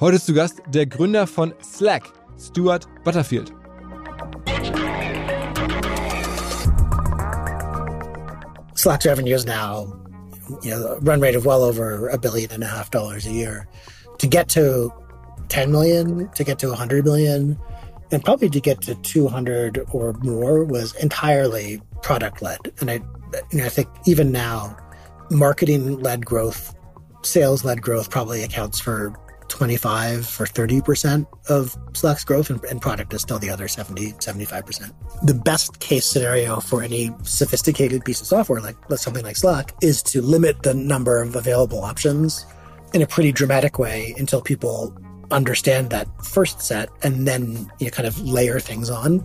Heute ist zu Gast der Gründer von Slack, Stuart Butterfield. Slack's revenue is now you know, run rate of well over a billion and a half dollars a year. To get to 10 million, to get to 100 million, and probably to get to 200 or more was entirely product led. And I, you know, I think even now, marketing led growth, sales led growth probably accounts for 25 or 30% of Slack's growth, and, and, product is still the other 70, 75%. The best case scenario for any sophisticated piece of software, like something like Slack, is to limit the number of available options in a pretty dramatic way until people understand that first set and then you know, kind of layer things on.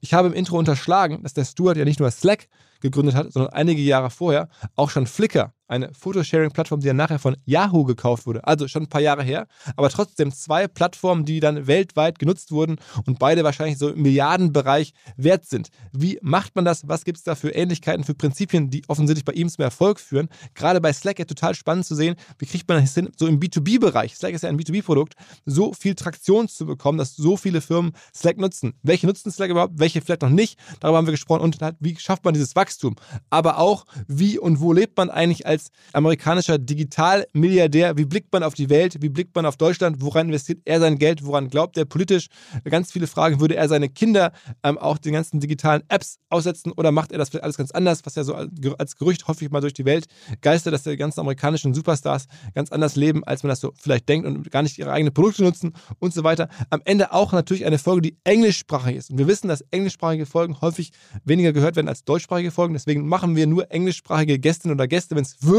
Ich habe im Intro unterschlagen, dass der Stuart ja nicht nur Slack gegründet hat, sondern einige Jahre vorher auch schon Flickr eine Photosharing-Plattform, die dann nachher von Yahoo gekauft wurde. Also schon ein paar Jahre her, aber trotzdem zwei Plattformen, die dann weltweit genutzt wurden und beide wahrscheinlich so im Milliardenbereich wert sind. Wie macht man das? Was gibt es da für Ähnlichkeiten, für Prinzipien, die offensichtlich bei ihm zum Erfolg führen? Gerade bei Slack ja total spannend zu sehen, wie kriegt man das hin, so im B2B-Bereich, Slack ist ja ein B2B-Produkt, so viel Traktion zu bekommen, dass so viele Firmen Slack nutzen. Welche nutzen Slack überhaupt, welche vielleicht noch nicht? Darüber haben wir gesprochen und wie schafft man dieses Wachstum? Aber auch, wie und wo lebt man eigentlich als als amerikanischer Digitalmilliardär, wie blickt man auf die Welt, wie blickt man auf Deutschland, woran investiert er sein Geld, woran glaubt er politisch? Ganz viele Fragen. Würde er seine Kinder ähm, auch den ganzen digitalen Apps aussetzen oder macht er das vielleicht alles ganz anders, was ja so als Gerücht häufig mal durch die Welt geistert, dass die ganzen amerikanischen Superstars ganz anders leben, als man das so vielleicht denkt und gar nicht ihre eigenen Produkte nutzen und so weiter. Am Ende auch natürlich eine Folge, die englischsprachig ist. Und wir wissen, dass englischsprachige Folgen häufig weniger gehört werden als deutschsprachige Folgen. Deswegen machen wir nur englischsprachige Gästinnen oder Gäste, wenn es wirklich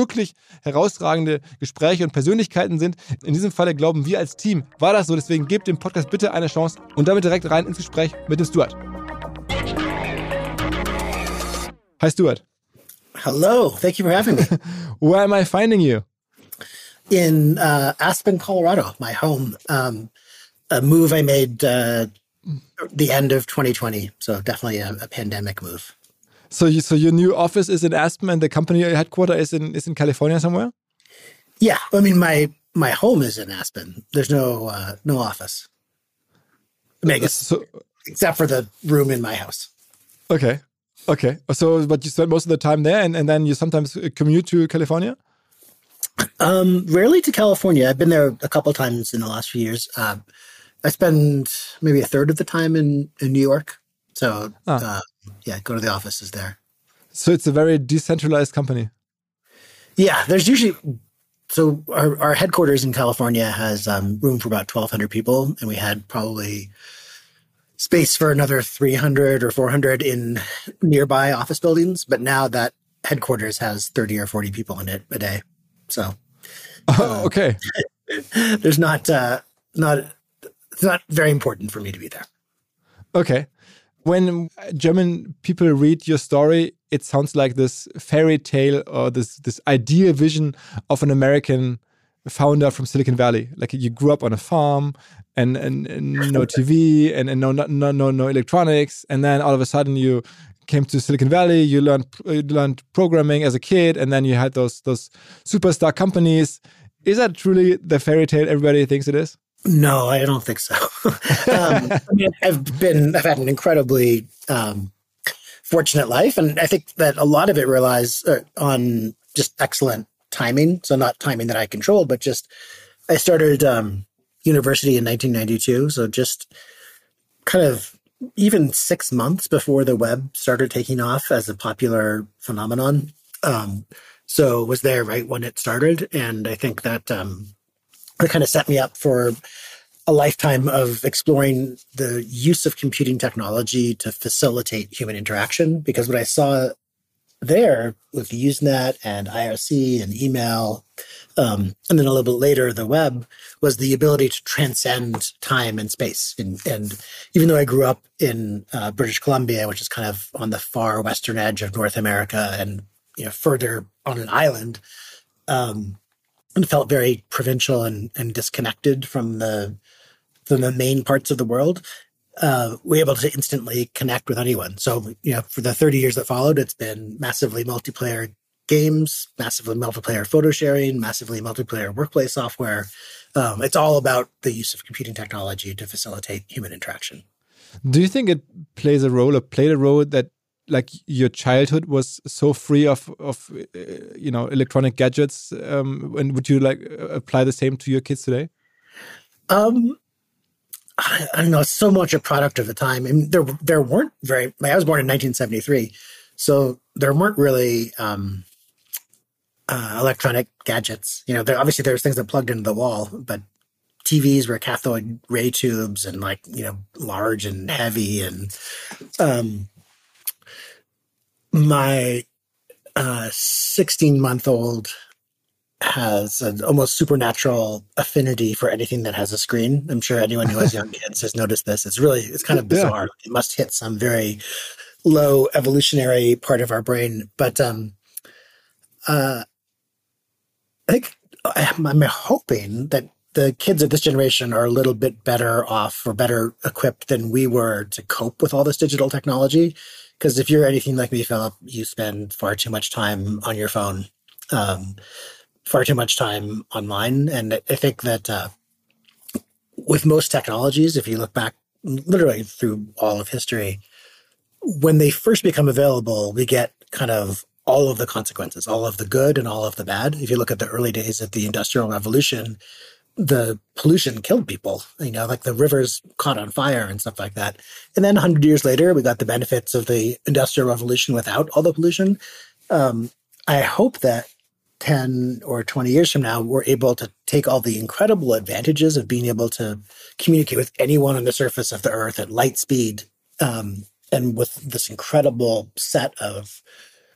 herausragende Gespräche und Persönlichkeiten sind. In diesem Falle glauben wir als Team, war das so. Deswegen gebt dem Podcast bitte eine Chance und damit direkt rein ins Gespräch mit dem Stuart. Hi Stuart. Hello, thank you for having me. Where am I finding you? In uh, Aspen, Colorado, my home. Um, a move I made uh, the end of 2020, so definitely a, a pandemic move. So, you, so your new office is in Aspen, and the company headquarters is in is in California somewhere. Yeah, I mean my my home is in Aspen. There's no uh, no office. I mean, I guess so, except for the room in my house. Okay, okay. So, but you spend most of the time there, and, and then you sometimes commute to California. Um, rarely to California. I've been there a couple times in the last few years. Uh, I spend maybe a third of the time in in New York. So ah. uh, yeah, go to the offices there. So it's a very decentralized company. Yeah, there's usually so our, our headquarters in California has um, room for about 1,200 people, and we had probably space for another 300 or 400 in nearby office buildings. But now that headquarters has 30 or 40 people in it a day, so oh, okay. there's not uh, not it's not very important for me to be there. Okay. When uh, German people read your story, it sounds like this fairy tale or this this ideal vision of an American founder from Silicon Valley. Like you grew up on a farm and, and, and no TV and, and no, no no no electronics, and then all of a sudden you came to Silicon Valley. You learned you learned programming as a kid, and then you had those those superstar companies. Is that truly the fairy tale everybody thinks it is? No, I don't think so. um, I mean, I've been, I've had an incredibly um, fortunate life, and I think that a lot of it relies uh, on just excellent timing. So not timing that I controlled, but just I started um, university in 1992, so just kind of even six months before the web started taking off as a popular phenomenon. Um, so was there right when it started, and I think that kind of set me up for a lifetime of exploring the use of computing technology to facilitate human interaction. Because what I saw there with Usenet and IRC and email, um, and then a little bit later, the web was the ability to transcend time and space. And, and even though I grew up in uh, British Columbia, which is kind of on the far western edge of North America and you know further on an island, um, and felt very provincial and, and disconnected from the from the main parts of the world, uh, we were able to instantly connect with anyone. So, you know, for the 30 years that followed, it's been massively multiplayer games, massively multiplayer photo sharing, massively multiplayer workplace software. Um, it's all about the use of computing technology to facilitate human interaction. Do you think it plays a role or played a role that like your childhood was so free of of uh, you know electronic gadgets um, and would you like apply the same to your kids today? Um I, I, don't know so much a product of the time. Mean, there there weren't very i was born in 1973 so there weren't really um, uh, electronic gadgets. You know there obviously there's things that plugged into the wall but TVs were cathode ray tubes and like you know large and heavy and um my 16 uh, month old has an almost supernatural affinity for anything that has a screen. I'm sure anyone who has young kids has noticed this. It's really, it's kind of bizarre. Yeah. It must hit some very low evolutionary part of our brain. But um, uh, I think I'm hoping that the kids of this generation are a little bit better off or better equipped than we were to cope with all this digital technology. Because if you're anything like me, Philipp, you spend far too much time on your phone, um, far too much time online. And I think that uh, with most technologies, if you look back literally through all of history, when they first become available, we get kind of all of the consequences, all of the good and all of the bad. If you look at the early days of the Industrial Revolution, the pollution killed people, you know, like the rivers caught on fire and stuff like that. And then 100 years later, we got the benefits of the Industrial Revolution without all the pollution. Um, I hope that 10 or 20 years from now, we're able to take all the incredible advantages of being able to communicate with anyone on the surface of the earth at light speed um, and with this incredible set of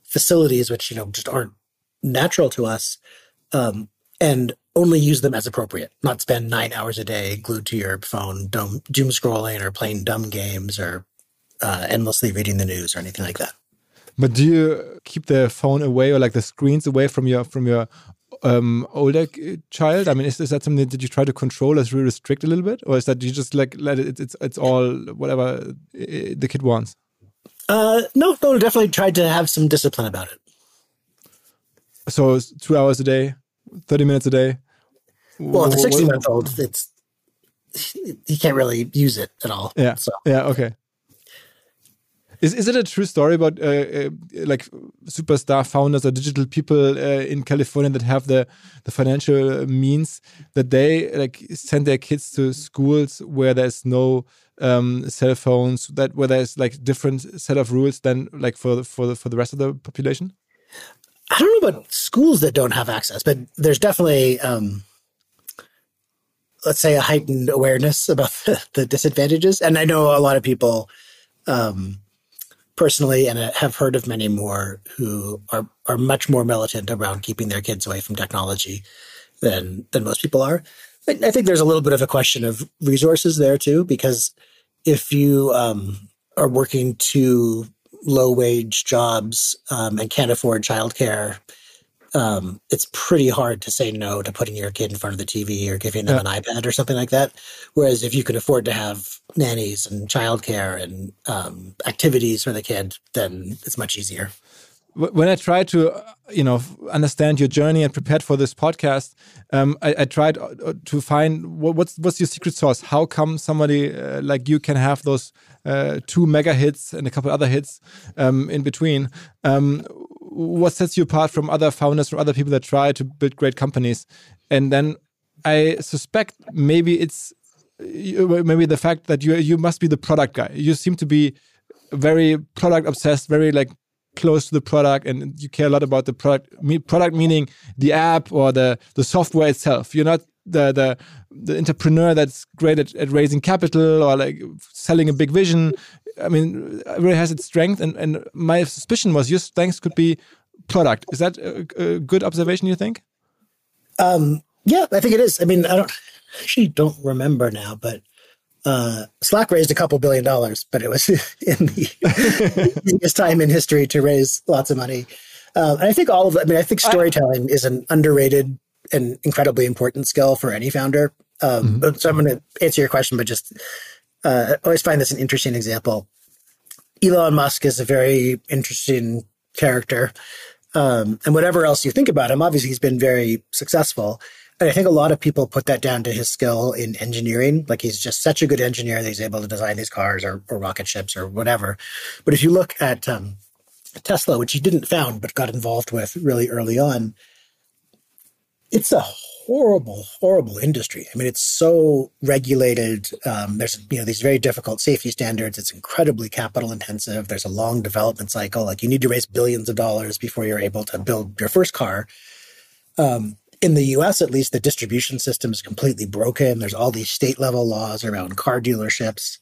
facilities, which, you know, just aren't natural to us. Um, and only use them as appropriate, not spend nine hours a day glued to your phone, doom, doom scrolling or playing dumb games or uh, endlessly reading the news or anything like that. But do you keep the phone away or like the screens away from your from your um, older child? I mean, is, is that something that you try to control as really restrict a little bit, or is that you just like let it? It's it's all whatever the kid wants. Uh, no, no, definitely tried to have some discipline about it. So two hours a day, thirty minutes a day. Well, the 16 month old, it's he can't really use it at all. Yeah. So. Yeah. Okay. Is is it a true story about uh, uh, like superstar founders or digital people uh, in California that have the the financial means that they like send their kids to schools where there's no um, cell phones that where there's like different set of rules than like for the, for the, for the rest of the population? I don't know about schools that don't have access, but there's definitely um, let's say a heightened awareness about the, the disadvantages. And I know a lot of people um, personally, and have heard of many more who are are much more militant around keeping their kids away from technology than than most people are. I think there's a little bit of a question of resources there too, because if you um, are working two low wage jobs um, and can't afford childcare, um, it's pretty hard to say no to putting your kid in front of the TV or giving them yeah. an iPad or something like that. Whereas if you can afford to have nannies and childcare and um, activities for the kid, then it's much easier when I tried to, you know, understand your journey and prepared for this podcast, um, I, I, tried uh, to find what's what's your secret sauce. How come somebody uh, like you can have those uh, two mega hits and a couple other hits um, in between? What sets you apart from other founders, from other people that try to build great companies? And then I suspect maybe it's uh, maybe the fact that you you must be the product guy. You seem to be very product obsessed, very like close to the product and you care a lot about the product product meaning the app or the the software itself you're not the the the entrepreneur that's great at, at raising capital or like selling a big vision i mean it really has its strength and and my suspicion was your strength could be product is that a, a good observation you think um yeah i think it is i mean i don't actually don't remember now but uh, Slack raised a couple billion dollars, but it was in the easiest time in history to raise lots of money. Um, and I think all of, I mean, I think storytelling I, is an underrated and incredibly important skill for any founder. Um, mm-hmm. So I'm going to answer your question, but just uh, I always find this an interesting example. Elon Musk is a very interesting character. Um, and whatever else you think about him, obviously he's been very successful. And I think a lot of people put that down to his skill in engineering. Like he's just such a good engineer that he's able to design these cars or, or rocket ships or whatever. But if you look at um, Tesla, which he didn't found but got involved with really early on, it's a horrible, horrible industry. I mean, it's so regulated. Um, there's you know these very difficult safety standards. It's incredibly capital intensive. There's a long development cycle. Like you need to raise billions of dollars before you're able to build your first car. Um, in the US, at least, the distribution system is completely broken. There's all these state level laws around car dealerships.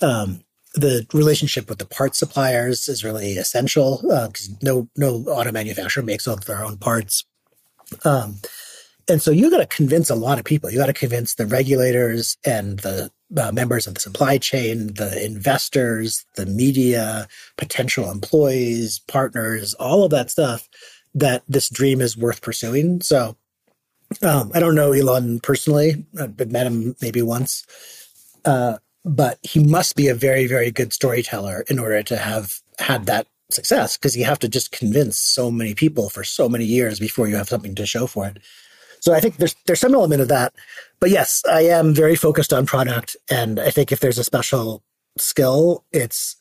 Um, the relationship with the parts suppliers is really essential because uh, no no auto manufacturer makes all their own parts. Um, and so you got to convince a lot of people. You got to convince the regulators and the uh, members of the supply chain, the investors, the media, potential employees, partners, all of that stuff that this dream is worth pursuing. So um, I don't know Elon personally. I've met him maybe once. Uh, but he must be a very, very good storyteller in order to have had that success because you have to just convince so many people for so many years before you have something to show for it. So I think there's there's some element of that. But yes, I am very focused on product. And I think if there's a special skill, it's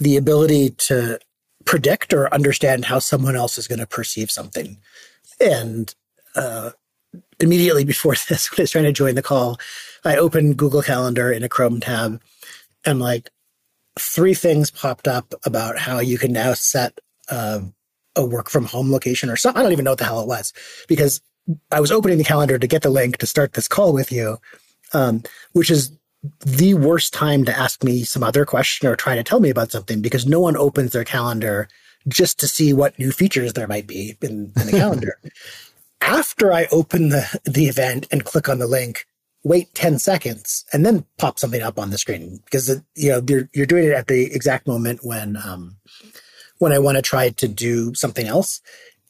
the ability to predict or understand how someone else is going to perceive something. And uh, immediately before this, when I was trying to join the call, I opened Google Calendar in a Chrome tab and like three things popped up about how you can now set uh, a work from home location or something. I don't even know what the hell it was because I was opening the calendar to get the link to start this call with you, um, which is the worst time to ask me some other question or try to tell me about something because no one opens their calendar just to see what new features there might be in, in the calendar after I open the, the event and click on the link, wait 10 seconds and then pop something up on the screen because, it, you know, you're, you're doing it at the exact moment when, um, when I want to try to do something else.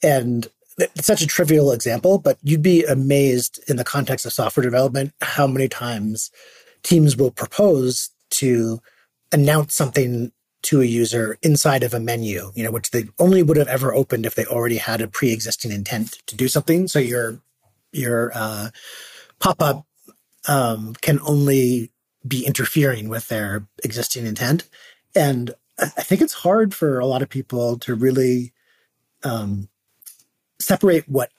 And it's such a trivial example, but you'd be amazed in the context of software development how many times teams will propose to announce something to a user inside of a menu, you know, which they only would have ever opened if they already had a pre-existing intent to do something. So your your uh, pop-up um, can only be interfering with their existing intent, and I think it's hard for a lot of people to really um, separate what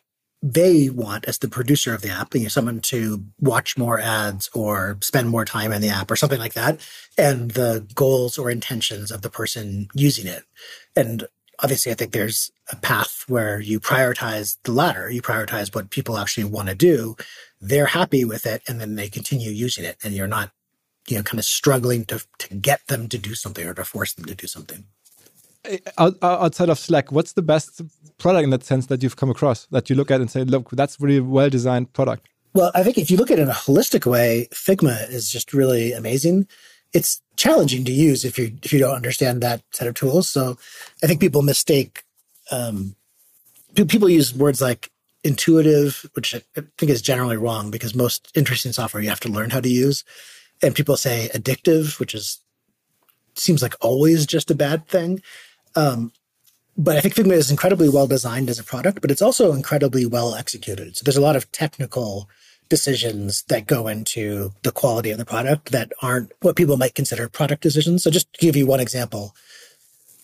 they want as the producer of the app, you know, someone to watch more ads or spend more time in the app or something like that, and the goals or intentions of the person using it. And obviously, I think there's a path where you prioritize the latter. You prioritize what people actually want to do. They're happy with it, and then they continue using it, and you're not, you know, kind of struggling to to get them to do something or to force them to do something outside of Slack, what's the best product in that sense that you've come across that you look at and say, look, that's really well designed product? Well, I think if you look at it in a holistic way, Figma is just really amazing. It's challenging to use if you if you don't understand that set of tools. So I think people mistake um, people use words like intuitive, which I think is generally wrong because most interesting software you have to learn how to use. And people say addictive, which is seems like always just a bad thing. Um, but I think Figma is incredibly well designed as a product, but it's also incredibly well executed. So there's a lot of technical decisions that go into the quality of the product that aren't what people might consider product decisions. So just to give you one example,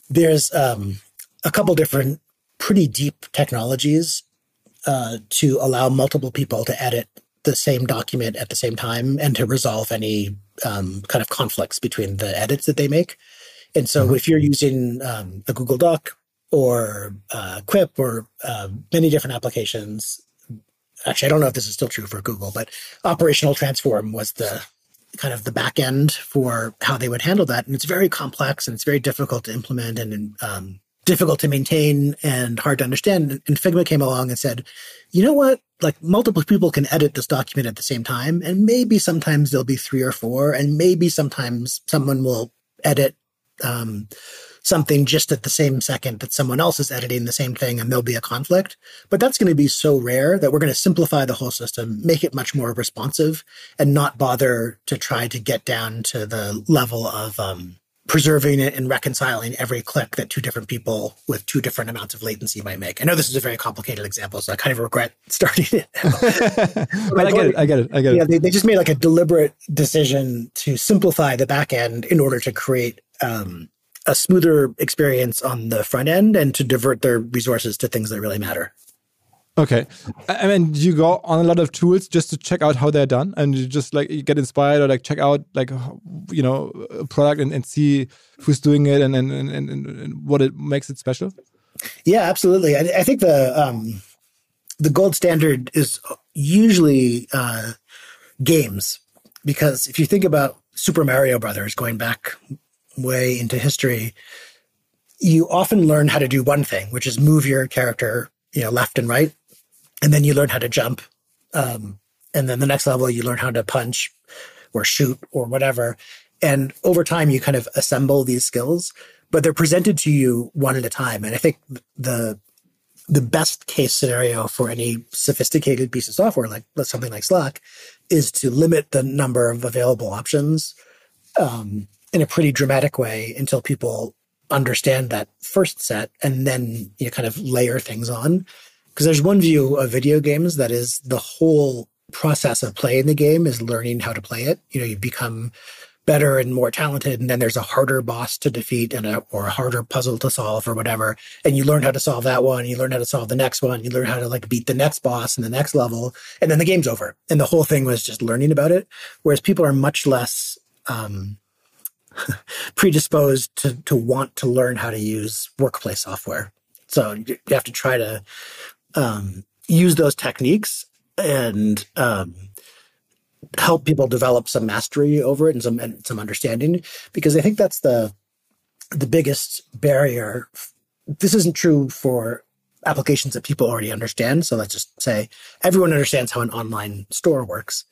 there's um, a couple different pretty deep technologies uh, to allow multiple people to edit the same document at the same time and to resolve any um, kind of conflicts between the edits that they make. And so mm-hmm. if you're using um, a Google Doc or uh, Quip or uh, many different applications, actually, I don't know if this is still true for Google, but operational transform was the kind of the back end for how they would handle that. And it's very complex and it's very difficult to implement and um, difficult to maintain and hard to understand. And Figma came along and said, you know what? Like multiple people can edit this document at the same time. And maybe sometimes there'll be three or four. And maybe sometimes someone will edit um, something just at the same second that someone else is editing the same thing and there'll be a conflict. But that's going to be so rare that we're going to simplify the whole system, make it much more responsive and not bother to try to get down to the level of, um, preserving it and reconciling every click that two different people with two different amounts of latency might make. I know this is a very complicated example, so I kind of regret starting it. but I get it. I get it. I get yeah, it. They, they just made like a deliberate decision to simplify the back end in order to create um, a smoother experience on the front end and to divert their resources to things that really matter. Okay. I mean, you go on a lot of tools just to check out how they're done and you just like you get inspired or like check out like, you know, a product and, and see who's doing it and, and, and, and what it makes it special? Yeah, absolutely. I, I think the, um, the gold standard is usually uh, games because if you think about Super Mario Brothers going back way into history, you often learn how to do one thing, which is move your character, you know, left and right and then you learn how to jump. Um, and then the next level, you learn how to punch or shoot or whatever. And over time, you kind of assemble these skills, but they're presented to you one at a time. And I think the the best case scenario for any sophisticated piece of software, like something like Slack, is to limit the number of available options um, in a pretty dramatic way until people understand that first set, and then you kind of layer things on because there's one view of video games that is the whole process of playing the game is learning how to play it. You know, you become better and more talented, and then there's a harder boss to defeat and a or a harder puzzle to solve or whatever. And you learn how to solve that one, you learn how to solve the next one, you learn how to like beat the next boss and the next level, and then the game's over. And the whole thing was just learning about it. Whereas people are much less um, predisposed to to want to learn how to use workplace software. So you have to try to um, use those techniques and um, help people develop some mastery over it and some and some understanding because I think that's the the biggest barrier. This isn't true for applications that people already understand. So let's just say everyone understands how an online store works.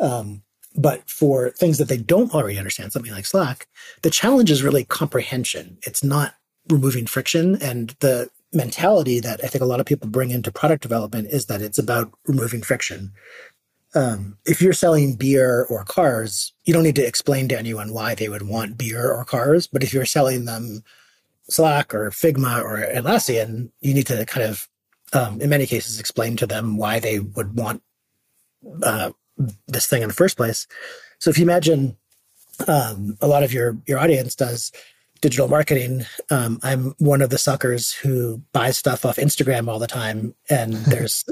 Um, but for things that they don't already understand, something like Slack, the challenge is really comprehension. It's not removing friction. And the mentality that I think a lot of people bring into product development is that it's about removing friction. Um, if you're selling beer or cars, you don't need to explain to anyone why they would want beer or cars. But if you're selling them Slack or Figma or Atlassian, you need to kind of, um, in many cases, explain to them why they would want uh, this thing in the first place. So if you imagine um, a lot of your your audience does digital marketing, um, I'm one of the suckers who buys stuff off Instagram all the time. And there's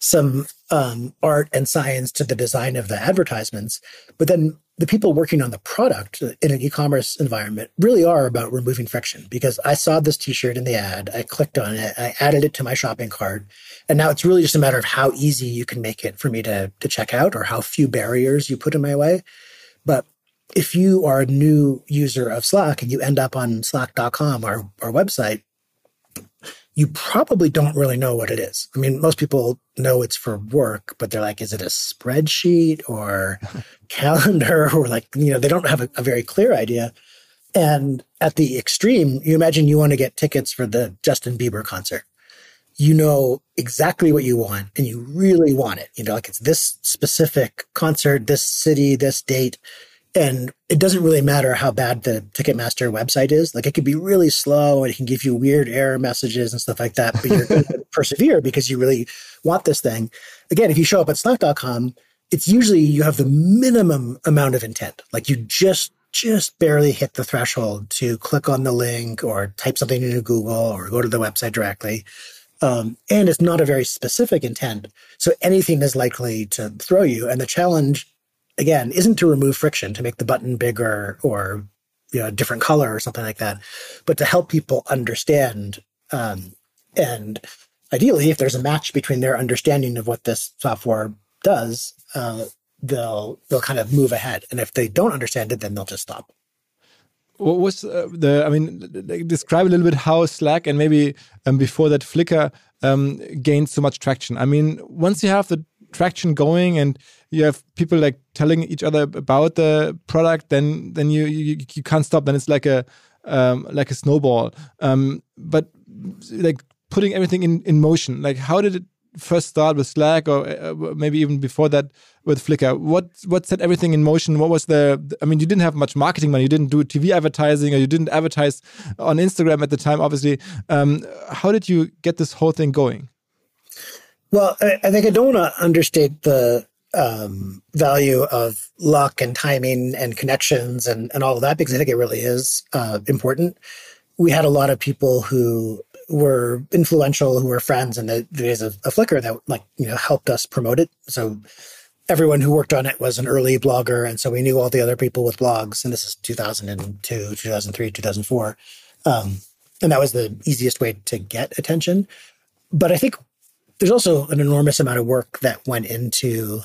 some um, art and science to the design of the advertisements. But then the people working on the product in an e-commerce environment really are about removing friction because I saw this t-shirt in the ad, I clicked on it, I added it to my shopping cart, and now it's really just a matter of how easy you can make it for me to to check out or how few barriers you put in my way. But if you are a new user of Slack and you end up on slack.com, our, our website, you probably don't really know what it is. I mean, most people know it's for work, but they're like, is it a spreadsheet or calendar or like, you know, they don't have a, a very clear idea. And at the extreme, you imagine you want to get tickets for the Justin Bieber concert. You know exactly what you want and you really want it. You know, like it's this specific concert, this city, this date. And it doesn't really matter how bad the Ticketmaster website is. Like it could be really slow and it can give you weird error messages and stuff like that, but you're going to persevere because you really want this thing. Again, if you show up at slack.com, it's usually you have the minimum amount of intent. Like you just just barely hit the threshold to click on the link or type something into Google or go to the website directly. Um, and it's not a very specific intent. So anything is likely to throw you. And the challenge, again, isn't to remove friction, to make the button bigger or you know, a different color or something like that, but to help people understand. Um, and ideally, if there's a match between their understanding of what this software does, uh, they'll they'll kind of move ahead. And if they don't understand it, then they'll just stop. What was uh, the? I mean, describe a little bit how Slack and maybe um, before that Flickr um, gained so much traction. I mean, once you have the traction going and you have people like telling each other about the product, then then you you, you can't stop. Then it's like a um, like a snowball. Um, but like putting everything in in motion. Like, how did it first start with Slack, or uh, maybe even before that with Flickr? What what set everything in motion? What was the? I mean, you didn't have much marketing money. You didn't do TV advertising, or you didn't advertise on Instagram at the time. Obviously, um, how did you get this whole thing going? Well, I, think I don't want to understate the um, value of luck and timing and connections and, and all of that because I think it really is uh, important. We had a lot of people who were influential who were friends in the, the days of, of Flickr that like, you know, helped us promote it. So everyone who worked on it was an early blogger. And so we knew all the other people with blogs. And this is 2002, 2003, 2004. Um, and that was the easiest way to get attention. But I think there's also an enormous amount of work that went into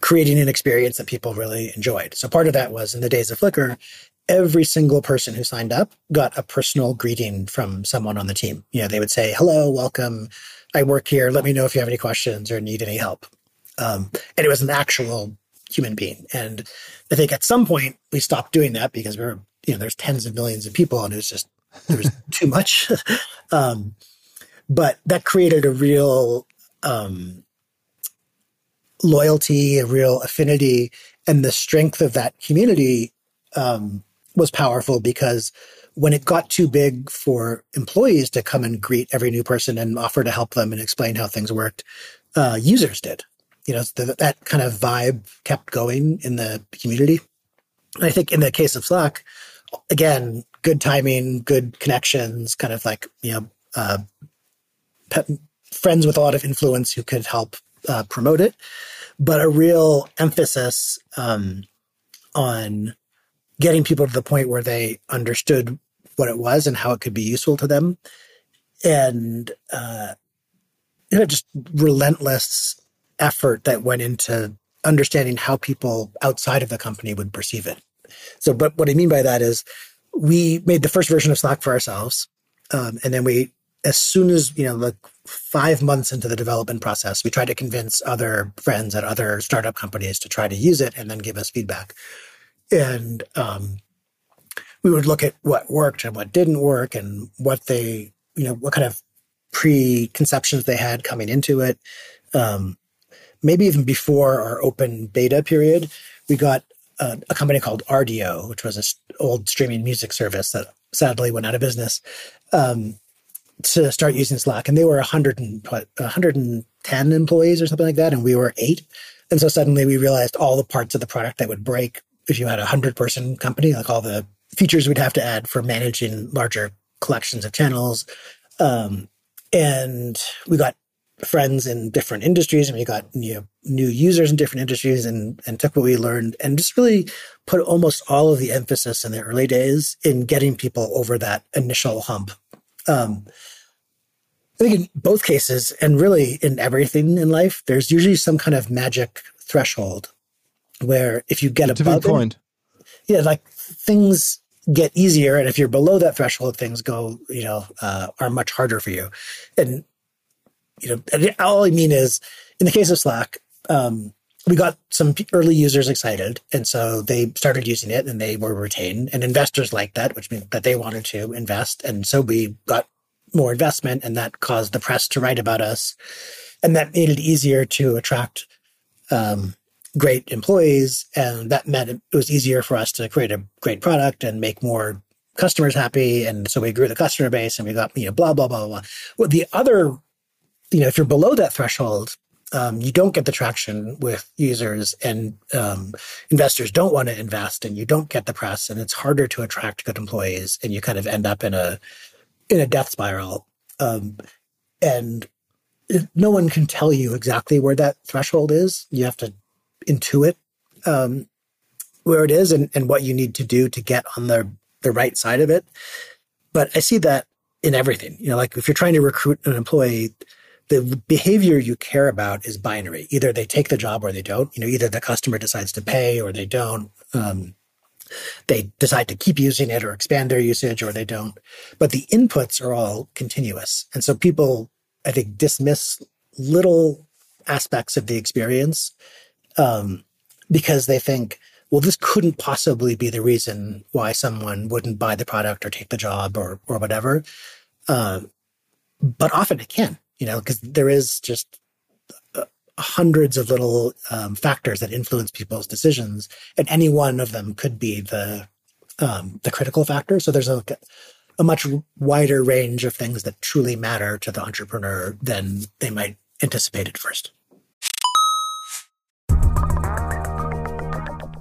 creating an experience that people really enjoyed. So part of that was in the days of Flickr, every single person who signed up got a personal greeting from someone on the team. You know, they would say, hello, welcome. I work here. Let me know if you have any questions or need any help. Um, and it was an actual human being. And I think at some point we stopped doing that because we were, you know, there's tens of millions of people and it was just, there was too much. um, but that created a real, um, loyalty, a real affinity, and the strength of that community um, was powerful because when it got too big for employees to come and greet every new person and offer to help them and explain how things worked, uh, users did. You know, the, that kind of vibe kept going in the community. And I think in the case of Slack, again, good timing, good connections, kind of like, you know, uh, friends with a lot of influence who could help uh, promote it, but a real emphasis um, on getting people to the point where they understood what it was and how it could be useful to them. And, uh, you know, just relentless effort that went into understanding how people outside of the company would perceive it. So, but what I mean by that is we made the first version of Slack for ourselves. Um, and then we, as soon as, you know, like five months into the development process, we tried to convince other friends at other startup companies to try to use it and then give us feedback. And um, we would look at what worked and what didn't work and what they you know what kind of preconceptions they had coming into it. Um, maybe even before our open beta period we got a, a company called Rdio, which was an old streaming music service that sadly went out of business. Um, to start using slack and they were 100 and, what, 110 employees or something like that and we were eight and so suddenly we realized all the parts of the product that would break if you had a hundred person company, like all the features we'd have to add for managing larger collections of channels. Um, and we got friends in different industries and we got you know, new users in different industries and, and took what we learned and just really put almost all of the emphasis in the early days in getting people over that initial hump. Um, I think in both cases, and really in everything in life, there's usually some kind of magic threshold where if you get a above point. It, yeah, like things get easier. And if you're below that threshold, things go, you know, uh, are much harder for you. And, you know, all I mean is in the case of Slack, um, we got some early users excited. And so they started using it and they were retained and investors liked that, which means that they wanted to invest. And so we got more investment and that caused the press to write about us. And that made it easier to attract, um, great employees. And that meant it was easier for us to create a great product and make more customers happy. And so we grew the customer base and we got, you know, blah, blah, blah, blah. Well, the other, you know, if you're below that threshold, um, you don't get the traction with users and um, investors don't want to invest and you don't get the press and it's harder to attract good employees and you kind of end up in a in a death spiral. Um, and no one can tell you exactly where that threshold is. You have to intuit um, where it is and, and what you need to do to get on the the right side of it. But i see that in everything. You know like if you're trying to recruit an employee the behavior you care about is binary. Either they take the job or they don't. You know, either the customer decides to pay or they don't. Um, they decide to keep using it or expand their usage or they don't. But the inputs are all continuous. And so people, I think, dismiss little aspects of the experience um, because they think, well, this couldn't possibly be the reason why someone wouldn't buy the product or take the job or or whatever. Uh, but often it can you know, because there is just uh, hundreds of little um, factors that influence people's decisions, and any one of them could be the um, the critical factor. So there's a, a much wider range of things that truly matter to the entrepreneur than they might anticipate at first.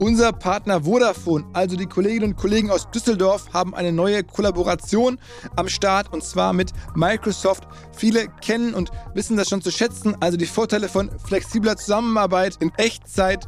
Unser Partner Vodafone, also die Kolleginnen und Kollegen aus Düsseldorf, haben eine neue Kollaboration am Start und zwar mit Microsoft. Viele kennen und wissen das schon zu schätzen, also die Vorteile von flexibler Zusammenarbeit in Echtzeit,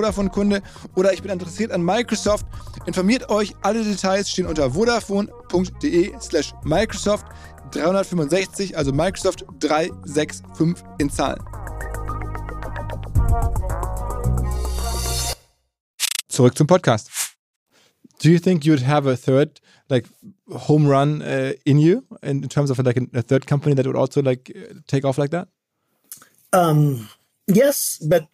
Vodafone-Kunde oder ich bin interessiert an Microsoft, informiert euch. Alle Details stehen unter vodafone.de slash Microsoft 365, also Microsoft 365 in Zahlen. Zurück zum Podcast. Do you think you'd have a third like home run uh, in you in, terms of like a, third company that would also like take off like that? Um, yes, but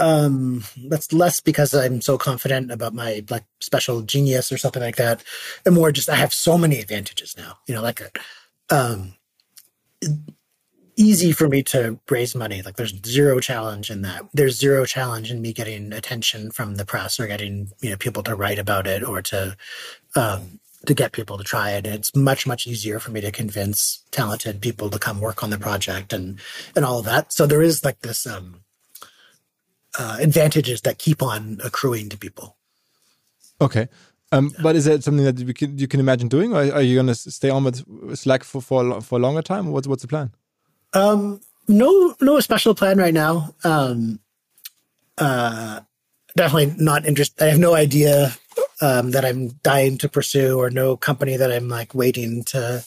um, that's less because I'm so confident about my like special genius or something like that, and more just I have so many advantages now. You know, like um, easy for me to raise money. Like there's zero challenge in that. There's zero challenge in me getting attention from the press or getting you know people to write about it or to um, to get people to try it. And It's much much easier for me to convince talented people to come work on the project and and all of that. So there is like this um, uh, advantages that keep on accruing to people. Okay. Um, but is that something that you can, you can imagine doing, or are you going to stay on with Slack for for, for a longer time? What's what's the plan? Um, no, no special plan right now. Um, uh, definitely not interested. I have no idea um, that I'm dying to pursue, or no company that I'm like waiting to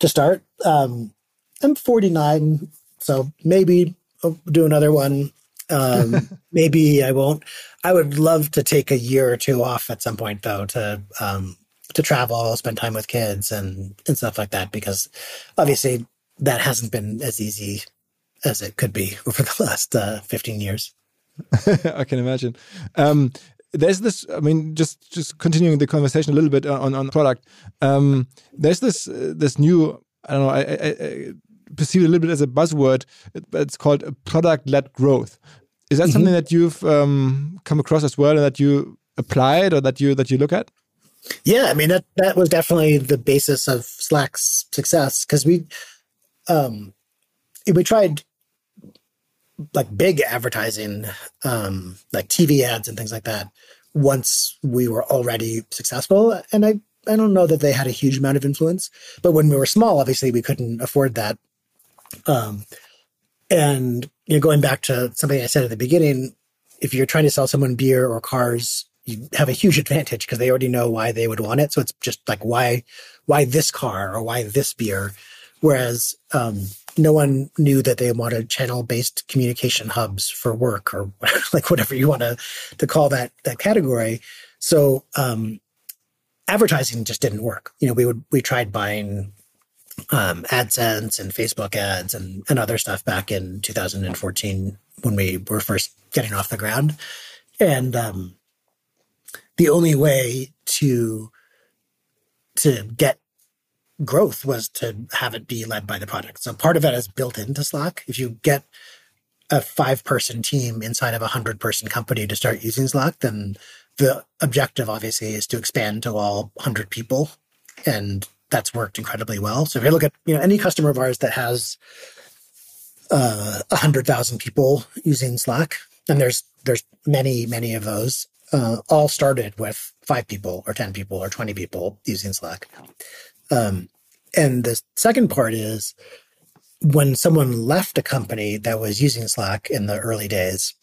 to start. Um, I'm 49, so maybe I'll do another one um, maybe I won't. I would love to take a year or two off at some point, though, to um, to travel, spend time with kids, and and stuff like that. Because obviously, that hasn't been as easy as it could be over the last uh, fifteen years. I can imagine. Um, there's this. I mean, just just continuing the conversation a little bit on on product. Um, there's this uh, this new. I don't know. I, I, I perceive it a little bit as a buzzword. It's called product led growth. Is that mm -hmm. something that you've um, come across as well and that you applied or that you that you look at? Yeah, I mean that that was definitely the basis of Slack's success because we um we tried like big advertising, um, like TV ads and things like that once we were already successful. And I I don't know that they had a huge amount of influence. But when we were small, obviously we couldn't afford that. Um, and you know, going back to something I said at the beginning, if you're trying to sell someone beer or cars, you have a huge advantage because they already know why they would want it. So it's just like why why this car or why this beer, whereas um, no one knew that they wanted channel based communication hubs for work or like whatever you want to to call that that category. So um, advertising just didn't work. You know, we would we tried buying um, AdSense and Facebook ads and, and other stuff back in 2014 when we were first getting off the ground. And um, the only way to to get growth was to have it be led by the product. So part of that is built into Slack. If you get a five person team inside of a hundred person company to start using Slack, then the objective obviously is to expand to all hundred people. And that's worked incredibly well. So if you look at, you know, any customer of ours that has uh, hundred thousand people using Slack, and there's there's many, many of those, uh, all started with five people or 10 people or 20 people using Slack. Um, and the second part is when someone left a company that was using Slack in the early days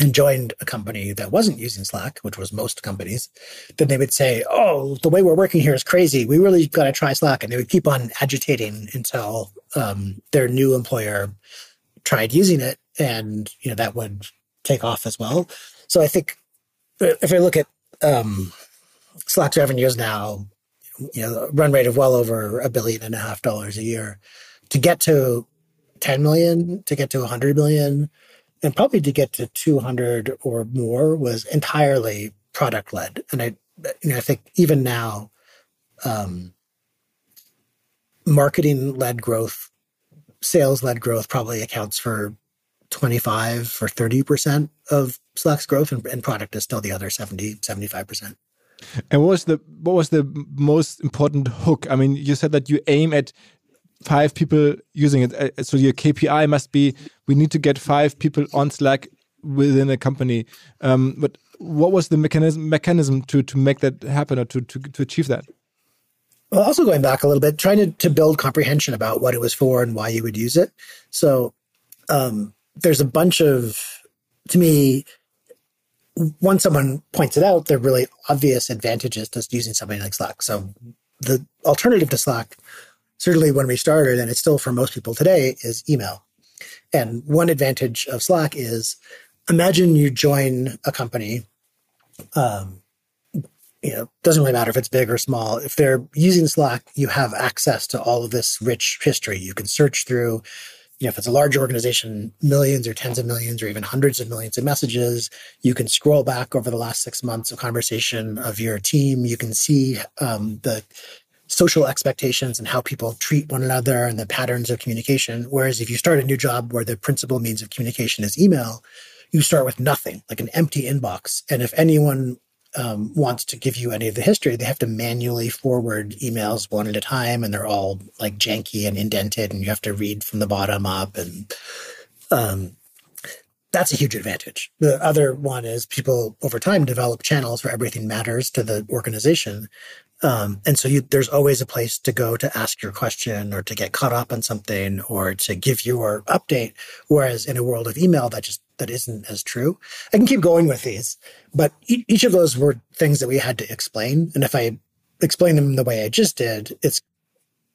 and joined a company that wasn't using Slack, which was most companies, then they would say, Oh, the way we're working here is crazy. We really got to try Slack. And they would keep on agitating until um, their new employer tried using it. And, you know, that would take off as well. So I think if I look at um, Slack's revenues now, you know, run rate of well over a billion and a half dollars a year, to get to 10 million, to get to 100 million, and probably to get to 200 or more was entirely product led. And I, you know, I think even now, um, marketing led growth, sales led growth probably accounts for 25 or 30% of Slack's growth and, and product is still the other 70, 75%. And what was the what was the most important hook? I mean, you said that you aim at five people using it. Uh, so your KPI must be we need to get five people on Slack within a company. Um, but what was the mechanism mechanism to to make that happen or to to, to achieve that? Well, also going back a little bit, trying to, to build comprehension about what it was for and why you would use it. So um, there's a bunch of, to me, once someone points it out, there are really obvious advantages to using something like Slack. So the alternative to Slack, certainly when we started, and it's still for most people today, is email. And one advantage of Slack is imagine you join a company. Um, you know, doesn't really matter if it's big or small. If they're using Slack, you have access to all of this rich history. You can search through you know, if it's a large organization, millions or tens of millions or even hundreds of millions of messages, you can scroll back over the last six months of conversation of your team. You can see um, the social expectations and how people treat one another and the patterns of communication. Whereas if you start a new job where the principal means of communication is email, you start with nothing, like an empty inbox. And if anyone um, wants to give you any of the history, they have to manually forward emails one at a time, and they're all like janky and indented, and you have to read from the bottom up, and um, that's a huge advantage. The other one is people over time develop channels where everything matters to the organization. Um, and so you, there's always a place to go to ask your question or to get caught up on something or to give your update. Whereas in a world of email, that just that isn't as true. I can keep going with these, but each of those were things that we had to explain. And if I explain them the way I just did, it's,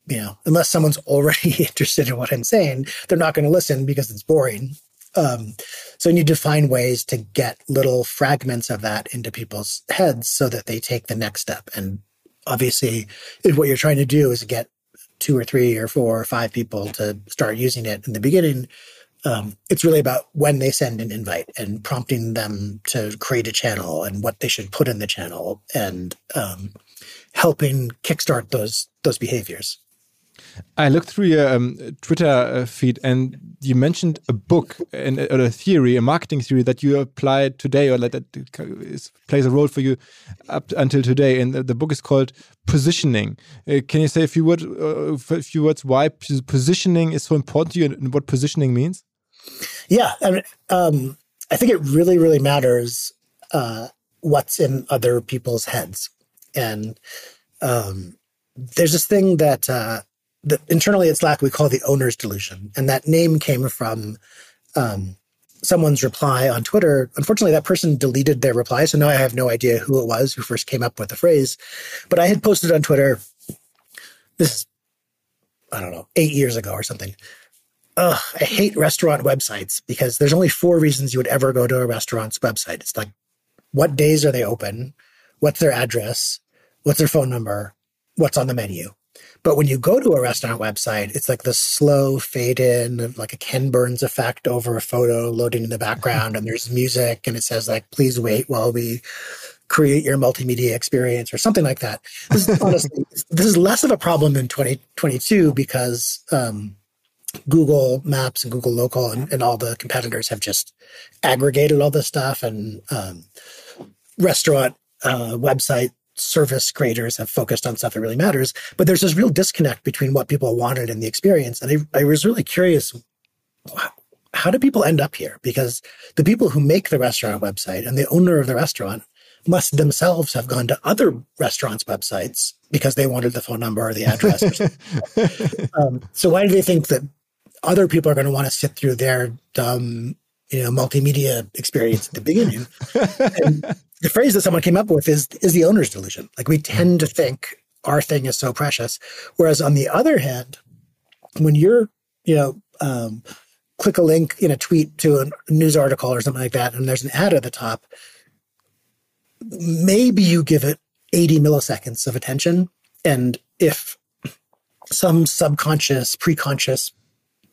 you know, unless someone's already interested in what I'm saying, they're not going to listen because it's boring. Um, so you need to find ways to get little fragments of that into people's heads so that they take the next step. And obviously, if what you're trying to do is get two or three or four or five people to start using it in the beginning, um, it's really about when they send an invite and prompting them to create a channel and what they should put in the channel and um, helping kickstart those those behaviors. I looked through your um, Twitter uh, feed, and you mentioned a book and or a theory, a marketing theory that you applied today, or that is, plays a role for you up until today. And the, the book is called Positioning. Uh, can you say a few words? Uh, a few words why positioning is so important to you, and what positioning means? Yeah, I, um, I think it really, really matters uh, what's in other people's heads, and um, there's this thing that, that internally at Slack we call the owner's delusion, and that name came from um, someone's reply on Twitter. Unfortunately, that person deleted their reply, so now I have no idea who it was who first came up with the phrase. But I had posted on Twitter this, I don't know, eight years ago or something. Ugh, I hate restaurant websites because there's only four reasons you would ever go to a restaurant's website. It's like, what days are they open? What's their address? What's their phone number? What's on the menu? But when you go to a restaurant website, it's like the slow fade in of like a Ken Burns effect over a photo loading in the background, and there's music, and it says like, "Please wait while we create your multimedia experience" or something like that. This is honestly, this is less of a problem in 2022 because um, Google Maps and Google Local and, and, all the competitors have just aggregated all this stuff, and um, restaurant uh, website service creators have focused on stuff that really matters. But there's this real disconnect between what people wanted and the experience. And I, I was really curious how do people end up here? Because the people who make the restaurant website and the owner of the restaurant must themselves have gone to other restaurants' websites because they wanted the phone number or the address. Or um, so why do they think that other people are going to want to sit through their dumb, you know, multimedia experience at the beginning? And the phrase that someone came up with is is the owner's delusion. Like we tend to think our thing is so precious, whereas on the other hand, when you're you know um, click a link in a tweet to a news article or something like that, and there's an ad at the top, maybe you give it 80 milliseconds of attention, and if some subconscious, preconscious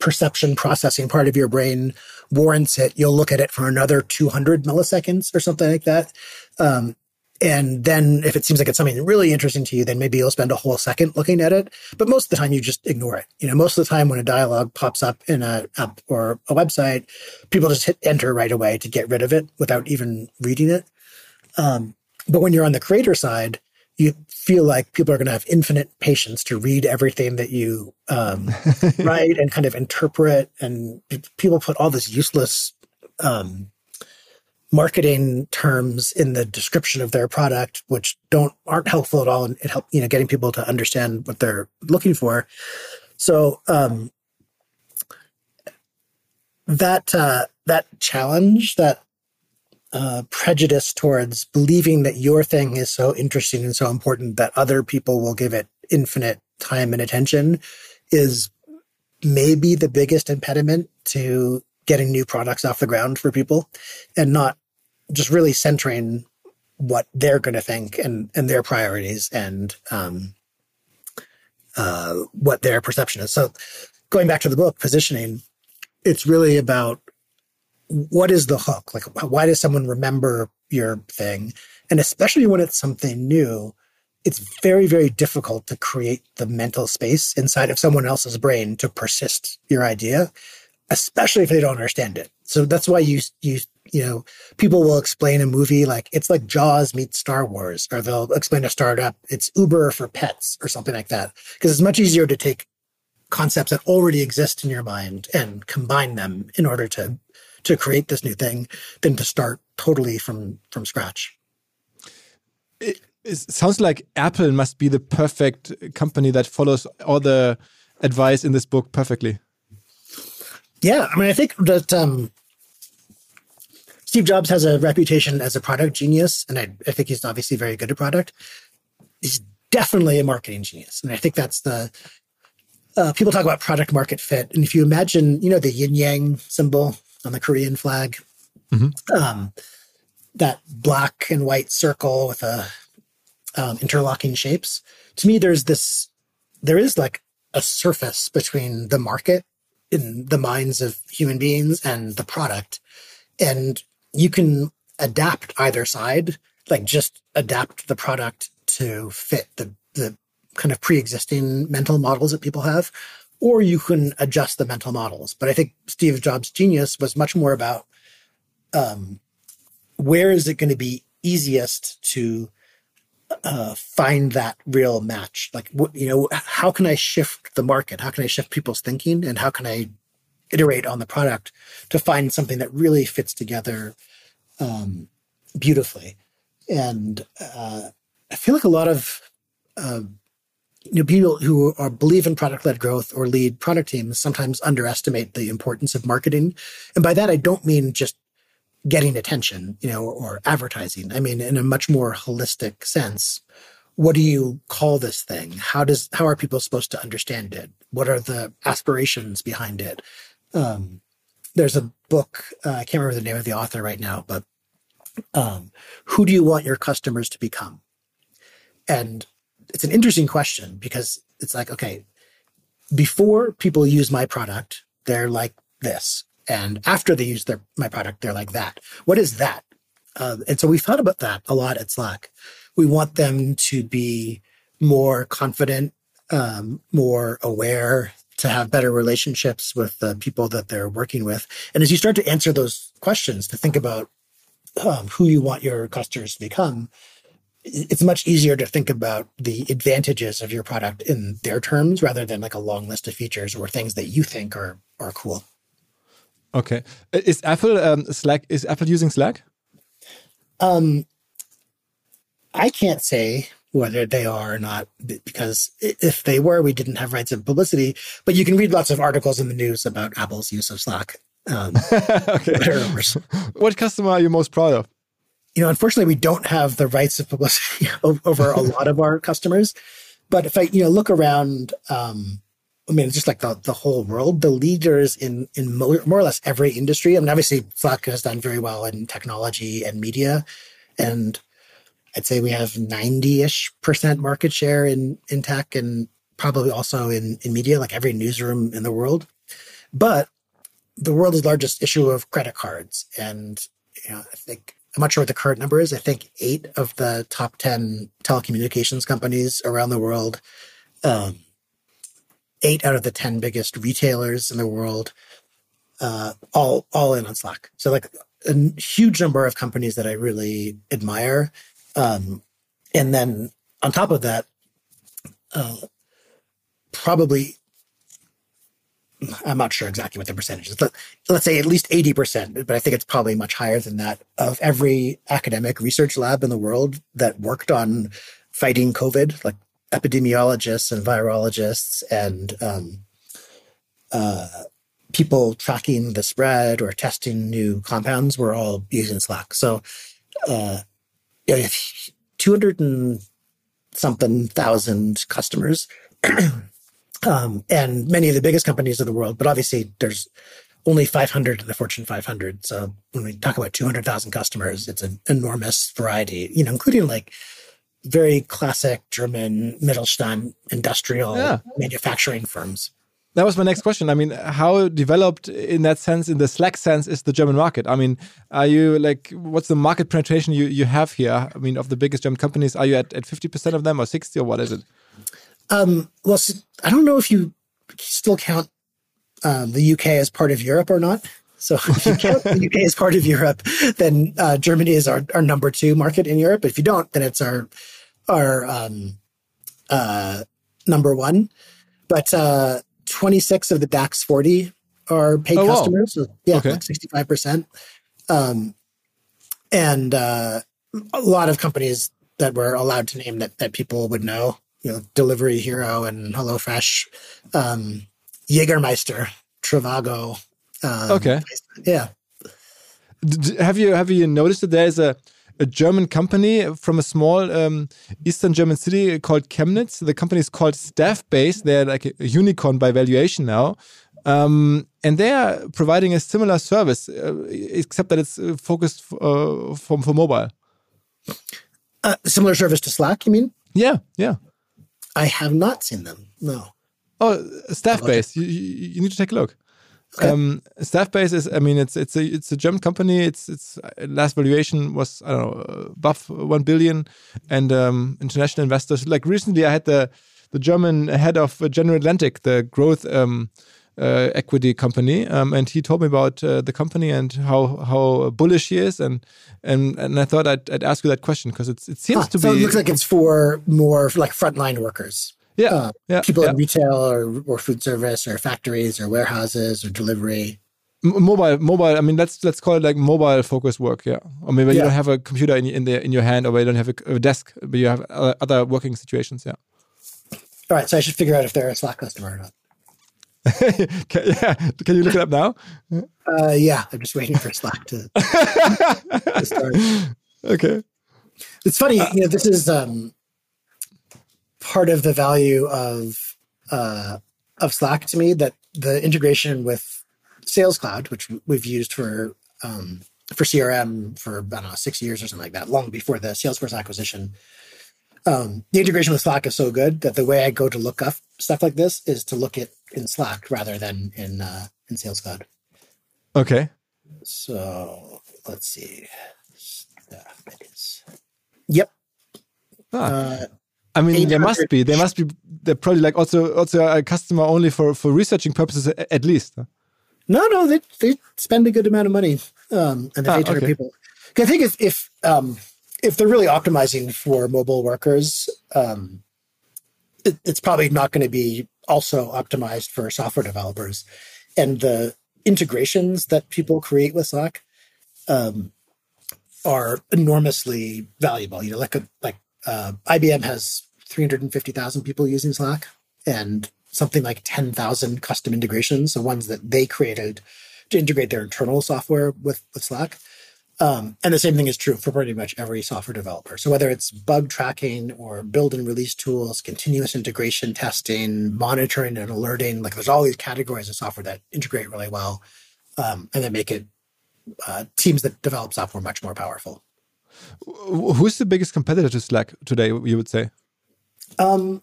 perception processing part of your brain warrants it, you'll look at it for another 200 milliseconds or something like that. Um, and then if it seems like it's something really interesting to you, then maybe you'll spend a whole second looking at it. But most of the time you just ignore it. You know, most of the time when a dialogue pops up in a app or a website, people just hit enter right away to get rid of it without even reading it. Um, but when you're on the creator side, you feel like people are going to have infinite patience to read everything that you um, write and kind of interpret. And people put all this useless um, marketing terms in the description of their product, which don't aren't helpful at all in, in help you know getting people to understand what they're looking for. So um, that uh, that challenge that uh, prejudice towards believing that your thing is so interesting and so important that other people will give it infinite time and attention is maybe the biggest impediment to getting new products off the ground for people and not just really centering what they're going to think and, and their priorities and um, uh, what their perception is. So going back to the book, positioning, it's really about what is the hook? Like, why does someone remember your thing? And especially when it's something new, it's very, very difficult to create the mental space inside of someone else's brain to persist your idea, especially if they don't understand it. So that's why you, you, you know, people will explain a movie like it's like Jaws meets Star Wars, or they'll explain a startup, it's Uber for pets or something like that. Because it's much easier to take concepts that already exist in your mind and combine them in order to to create this new thing than to start totally from from scratch. It, it sounds like Apple must be the perfect company that follows all the advice in this book perfectly. Yeah, I mean, I think that um, Steve Jobs has a reputation as a product genius, and I, I think he's obviously very good at product. He's definitely a marketing genius, and I think that's the uh, people talk about product market fit, and if you imagine, you know, the yin yang symbol on the Korean flag. Mm-hmm. Um, that black and white circle with a um, interlocking shapes. To me, there's this, there is like a surface between the market in the minds of human beings and the product. And you can adapt either side, like just adapt the product to fit the, the kind of pre-existing mental models that people have, or you can adjust the mental models. But I think Steve Jobs' genius was much more about um, where is it going to be easiest to uh, find that real match? Like, you know, how can I shift the market? How can I shift people's thinking? And how can I iterate on the product to find something that really fits together um, beautifully? And uh, I feel like a lot of uh, you know, people who are believe in product led growth or lead product teams sometimes underestimate the importance of marketing. And by that, I don't mean just getting attention, you know, or advertising. I mean, in a much more holistic sense, what do you call this thing? How does, how are people supposed to understand it? What are the aspirations behind it? Um, there's a book, uh, I can't remember the name of the author right now, but um, who do you want your customers to become? And it's an interesting question because it's like, okay, before people use my product, they're like this. And after they use their my product, they're like that. What is that? Uh, and so we thought about that a lot at Slack. We want them to be more confident, um, more aware, to have better relationships with the people that they're working with. And as you start to answer those questions, to think about um, who you want your customers to become, it's much easier to think about the advantages of your product in their terms rather than like a long list of features or things that you think are are cool. Okay, is Apple um, Slack? Is Apple using Slack? Um, I can't say whether they are or not because if they were, we didn't have rights of publicity. But you can read lots of articles in the news about Apple's use of Slack. Um, okay. What customer are you most proud of? you know, unfortunately, we don't have the rights of publicity over a lot of our customers. But if I, you know, look around, um, I mean, just like the, the whole world, the leaders in in more, more or less every industry. I mean, obviously, Slack has done very well in technology and media, and I'd say we have ninety ish percent market share in in tech, and probably also in in media, like every newsroom in the world. But the world's largest issue of credit cards, and you know, I think I'm not sure what the current number is. I think eight of the top 10 telecommunications companies around the world, um, eight out of the 10 biggest retailers in the world, uh, all, all in on Slack. So like a huge number of companies that I really admire. Um, and then on top of that, uh, probably I'm not sure exactly what the percentage is. Let, let's say at least 80%, but I think it's probably much higher than that of every academic research lab in the world that worked on fighting COVID, like epidemiologists and virologists and um, uh, people tracking the spread or testing new compounds were all using Slack. So, uh, you know, 200 and something thousand customers um, and many of the biggest companies in the world. But obviously, there's only 500 in the Fortune 500. So when we talk about 200,000 customers, it's an enormous variety, you know, including like very classic German Mittelstand industrial yeah. manufacturing firms. That was my next question. I mean, how developed in that sense, in the Slack sense, is the German market? I mean, are you like, what's the market penetration you, you have here? I mean, of the biggest German companies, are you at, at 50% of them or 60 or what is it? Um, well, I don't know if you still count um, the UK as part of Europe or not. So if you count the UK as part of Europe, then uh, Germany is our, our number two market in Europe. If you don't, then it's our our um, uh, number one. But uh, 26 of the DAX 40 are paid oh, customers. So, yeah, okay. like 65%. Um, and uh, a lot of companies that we're allowed to name that, that people would know you know, Delivery Hero and HelloFresh, um, Jägermeister, Trivago. Um, okay. Yeah. Have you have you noticed that there's a a German company from a small um, eastern German city called Chemnitz. The company is called Staffbase. They're like a, unicorn by valuation now. Um, and they are providing a similar service, uh, except that it's uh, focused uh, for, for mobile. Uh, similar service to Slack, you mean? Yeah, yeah. I have not seen them. No. Oh, Staffbase. You, you, you, need to take a look. Okay. Um, Staffbase is, I mean, it's it's a it's a German company. It's it's last valuation was I don't know above one billion, and um, international investors. Like recently, I had the the German head of General Atlantic, the growth um, uh, equity company, um, and he told me about uh, the company and how how bullish he is, and and and I thought I'd, I'd ask you that question because it seems to so be. So it looks like it's for more like frontline workers. Yeah, uh, yeah people yeah. in retail or, or food service or factories or warehouses or delivery. M- mobile, mobile. I mean, let's let's call it like mobile focused work. Yeah, or maybe you Yeah. don't have a computer in in the in your hand, or you don't have a, a desk, but you have other, other working situations. Yeah. All right, so I should figure out if they're a Slack customer or not. can, yeah. Can you look it up now? Uh, yeah, I'm just waiting for Slack to, to start. Okay. It's funny, you know, this is um, part of the value of uh, of Slack to me that the integration with Sales Cloud, which we've used for um, for CRM for I don't know six years or something like that, long before the Salesforce acquisition. Um, the integration with Slack is so good that the way I go to look up stuff like this is to look it in Slack rather than in uh, in Sales Cloud. Okay. So let's see. Staff it is. Yep. Ah. Uh, I mean, there must be. There must be. They're probably like also also a customer only for for researching purposes at least. No, no, they they spend a good amount of money, um, and Ah, there's 800 okay. people. I think if if um, if they're really optimizing for mobile workers, um, it, it's probably not going to be also optimized for software developers, and the integrations that people create with Slack um, are enormously valuable. You know, like a like uh, IBM has 350,000 people using Slack, and something like 10,000 custom integrations, so ones that they created to integrate their internal software with, with Slack. Um, and the same thing is true for pretty much every software developer. So whether it's bug tracking or build and release tools, continuous integration testing, monitoring and alerting, like there's all these categories of software that integrate really well um, and that make it uh, teams that develop software much more powerful. Wh- Who's the biggest competitor to Slack today? You would say. Um,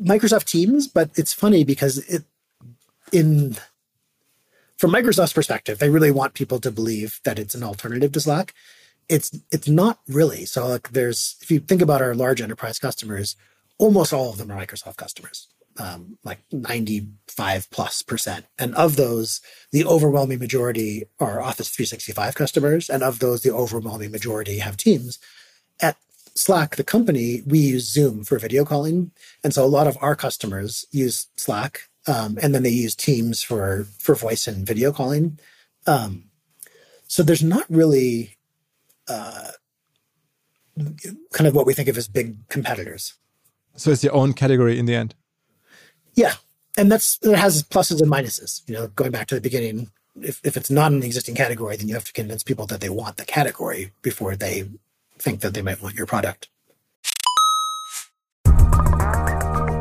Microsoft Teams, but it's funny because it in from Microsoft's perspective, they really want people to believe that it's an alternative to Slack. It's it's not really. So like there's if you think about our large enterprise customers, almost all of them are Microsoft customers. Um, like 95 plus percent. And of those, the overwhelming majority are Office 365 customers. And of those, the overwhelming majority have Teams. At Slack, the company, we use Zoom for video calling. And so a lot of our customers use Slack. Um, and then they use Teams for, for voice and video calling. Um, so there's not really uh, kind of what we think of as big competitors. So it's your own category in the end. Yeah. And that's it has pluses and minuses. You know, going back to the beginning, if, if it's not an existing category, then you have to convince people that they want the category before they think that they might want your product.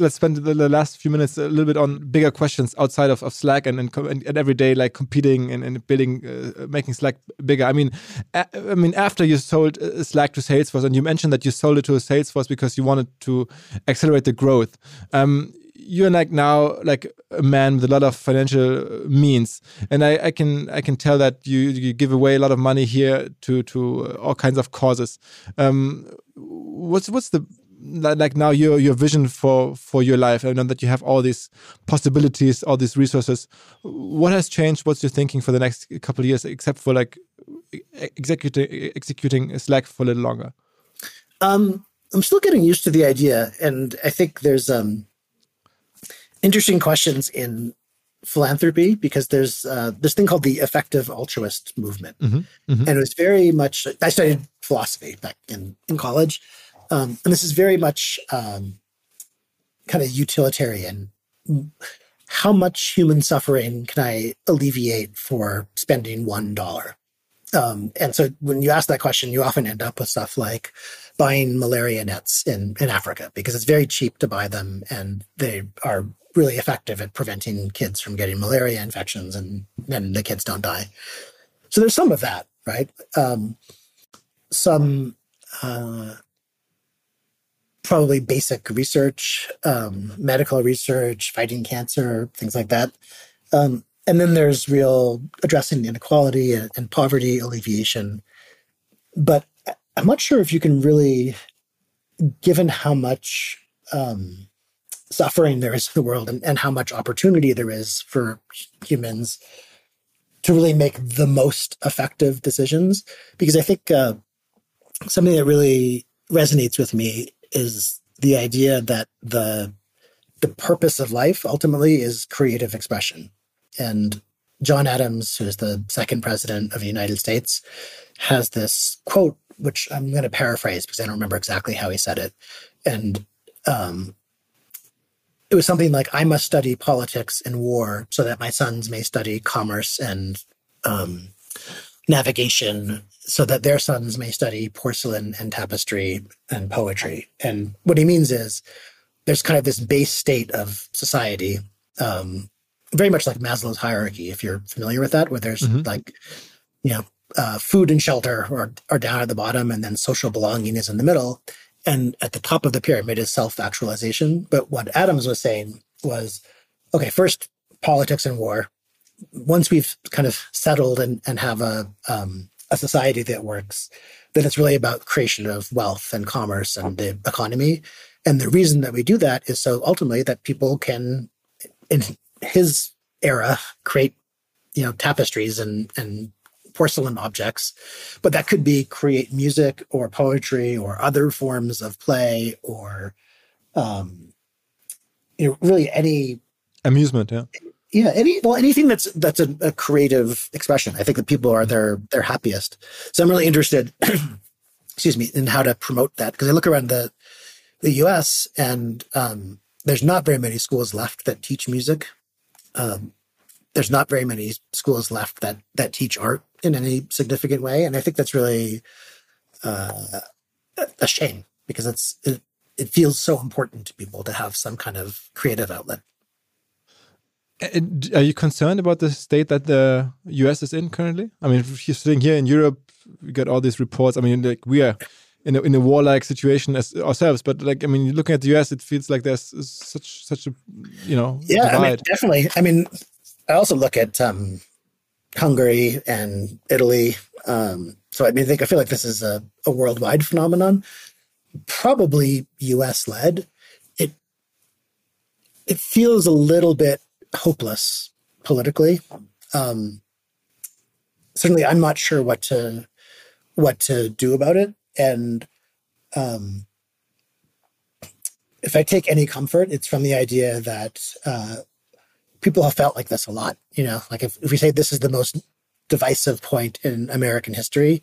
Let's spend the, the last few minutes a little bit on bigger questions outside of, of Slack and, and, and, every day like competing and, and building, uh, making Slack bigger. I mean, a, I mean, after you sold uh, Slack to Salesforce, and you mentioned that you sold it to Salesforce because you wanted to accelerate the growth. Um, you're like now like a man with a lot of financial means, and I, I can I can tell that you you give away a lot of money here to to all kinds of causes. Um, what's what's the like now your your vision for for your life and that you have all these possibilities all these resources what has changed what's your thinking for the next couple of years except for like executing executing slack for a little longer um i'm still getting used to the idea and i think there's um interesting questions in philanthropy because there's uh, this thing called the effective altruist movement, mm-hmm, mm-hmm. and it was very much. I studied philosophy back in in college, um, and this is very much um, kind of utilitarian. How much human suffering can I alleviate for spending one dollar? Um, and so when you ask that question, you often end up with stuff like buying malaria nets in, in Africa because it's very cheap to buy them and they are really effective at preventing kids from getting malaria infections and then the kids don't die. So there's some of that, right? Um, some uh, probably basic research, um, medical research, fighting cancer, things like that. Um, and then there's real addressing inequality and, and poverty alleviation. But I'm not sure if you can really, given how much um, suffering there is in the world and, and how much opportunity there is for humans to really make the most effective decisions. Because I think uh, something that really resonates with me is the idea that the the purpose of life ultimately is creative expression. And John Adams, who is the second president of the United States, has this quote, which I'm going to paraphrase because I don't remember exactly how he said it. And um, it was something like I must study politics and war so that my sons may study commerce and um, navigation so that their sons may study porcelain and tapestry and poetry. And what he means is there's kind of this base state of society, um, very much like Maslow's hierarchy, if you're familiar with that, where there's mm-hmm. like, you know, uh, food and shelter are, are down at the bottom and then social belonging is in the middle. And at the top of the pyramid is self actualization. But what Adams was saying was okay, first, politics and war. Once we've kind of settled and, and have a, um, a society that works, then it's really about creation of wealth and commerce and the economy. And the reason that we do that is so ultimately that people can, in his era, create, you know, tapestries and, and porcelain objects, but that could be create music or poetry or other forms of play or, um, you know, really any amusement. Yeah. Yeah. Any, well, anything that's, that's a, a creative expression. I think that people are their, their happiest. So I'm really interested, excuse me, in how to promote that because I look around the, the US and, um, there's not very many schools left that teach music. Um, there's not very many schools left that that teach art in any significant way, and I think that's really uh, a shame because it's it, it feels so important to people to have some kind of creative outlet. Are you concerned about the state that the U.S. is in currently? I mean, if you're sitting here in Europe, we get all these reports. I mean, like we are in a, in a warlike situation as ourselves, but like I mean, looking at the U.S., it feels like there's such such a you know yeah, I mean, definitely. I mean, I also look at um, Hungary and Italy. Um, so I mean, I think I feel like this is a, a worldwide phenomenon, probably U.S. led. It it feels a little bit hopeless politically. Um, certainly, I'm not sure what to what to do about it, and um, if I take any comfort, it's from the idea that uh, people have felt like this a lot. You know, like if, if we say this is the most divisive point in American history,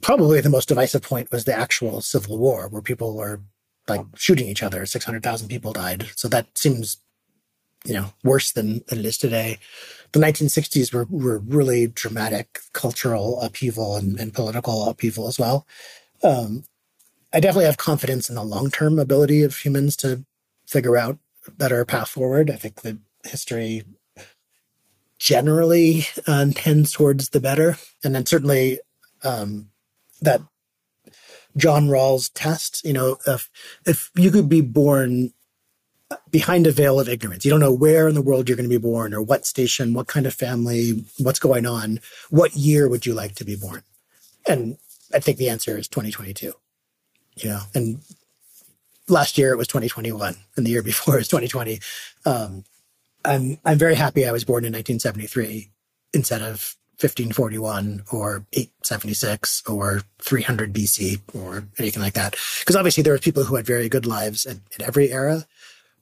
probably the most divisive point was the actual Civil War, where people were like shooting each other. Six hundred thousand people died. So that seems, you know, worse than, than it is today. The 1960s were were really dramatic cultural upheaval and, and political upheaval as well. Um, I definitely have confidence in the long term ability of humans to figure out a better path forward. I think that history generally uh, tends towards the better. And then certainly um, that John Rawls test, you know, if, if you could be born behind a veil of ignorance, you don't know where in the world you're going to be born or what station, what kind of family, what's going on, what year would you like to be born? And I think the answer is 2022. You know, and last year it was 2021, and the year before it was 2020. Um, I'm I'm very happy I was born in 1973 instead of 1541 or 876 or 300 BC or anything like that. Because obviously there were people who had very good lives at every era,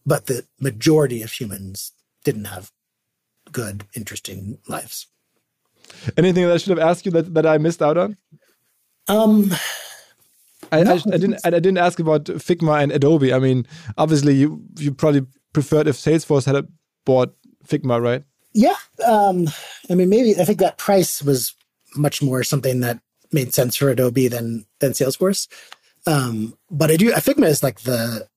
but the majority of humans didn't have good, interesting lives. Anything that I should have asked you that, that I missed out on? Um, I, no, I, I, didn't. I didn't ask about Figma and Adobe. I mean, obviously, you you probably preferred if Salesforce had bought Figma, right? Yeah. Um, I mean, maybe I think that price was much more something that made sense for Adobe than than Salesforce. Um, but I do. Figma is like the.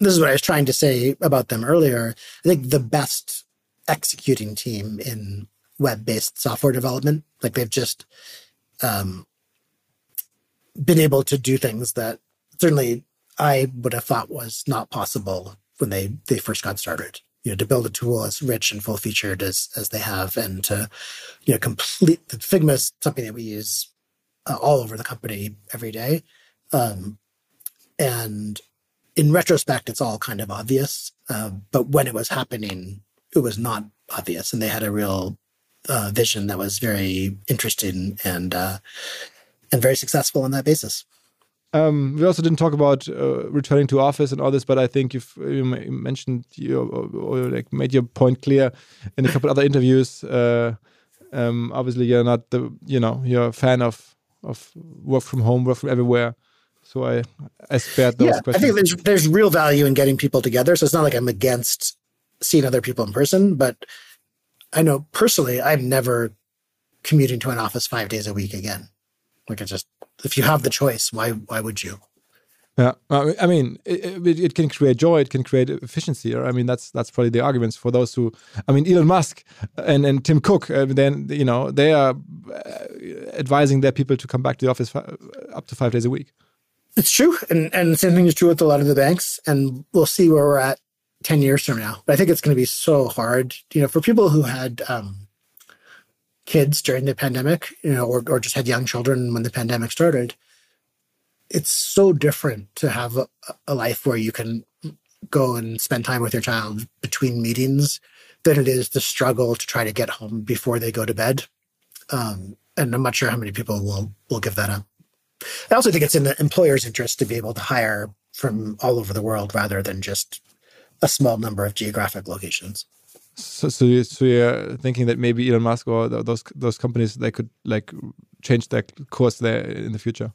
This is what I was trying to say about them earlier. I think the best executing team in web-based software development. Like they've just um, been able to do things that certainly I would have thought was not possible when they they first got started. You know, to build a tool as rich and full featured as as they have, and to you know complete the Figma is something that we use uh, all over the company every day. Um, and in retrospect, it's all kind of obvious. Uh, but when it was happening, it was not obvious, and they had a real uh, vision that was very interesting and uh, and very successful on that basis. Um, we also didn't talk about uh, returning to office and all this, but I think you've you mentioned you or, or, like made your point clear in a couple other interviews. Uh, um, obviously, you're not the you know you're a fan of of work from home, work from everywhere. So I I spared those yeah, questions. I think there's there's real value in getting people together. So it's not like I'm against seeing other people in person, but I know personally, I'm never commuting to an office five days a week again. Like it just, if you have the choice, why why would you? Yeah, I mean, it, it, can create joy, it can create efficiency. Or I mean, that's that's probably the arguments for those who. I mean, Elon Musk and and Tim Cook. Uh, then you know they are uh, advising their people to come back to the office up to five days a week. It's true, and and the same thing is true with a lot of the banks. And we'll see where we're at 10 years from now. But I think it's going to be so hard, you know, for people who had um, kids during the pandemic, you know, or, or just had young children when the pandemic started. It's so different to have a, a life where you can go and spend time with your child between meetings than it is to struggle to try to get home before they go to bed. Um, and I'm not sure how many people will will give that up. I also think it's in the employer's interest to be able to hire from all over the world rather than just a small number of geographic locations. So, so, you, so you're thinking that maybe Elon Musk or those those companies they could like change their course there in the future.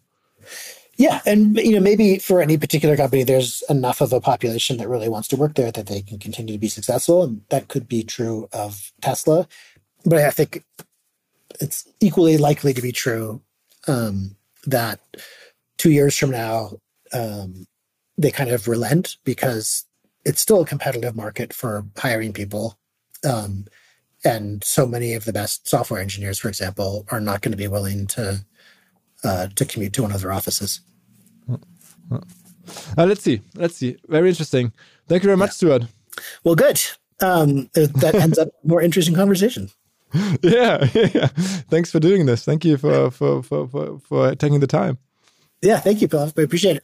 Yeah, and you know maybe for any particular company, there's enough of a population that really wants to work there that they can continue to be successful, and that could be true of Tesla. But I think it's equally likely to be true um, that two years from now um, they kind of relent because it's still a competitive market for hiring people. Um, and so many of the best software engineers, for example, are not going to be willing to uh, to commute to one of their offices. Uh, let's see. Let's see. Very interesting. Thank you very much, yeah. Stewart. Well, good. Um, that ends up more interesting conversation. Yeah, yeah. Thanks for doing this. Thank you for for for for, for taking the time. Yeah, thank you, Phil. I appreciate it.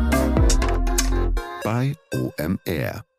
bei OMR.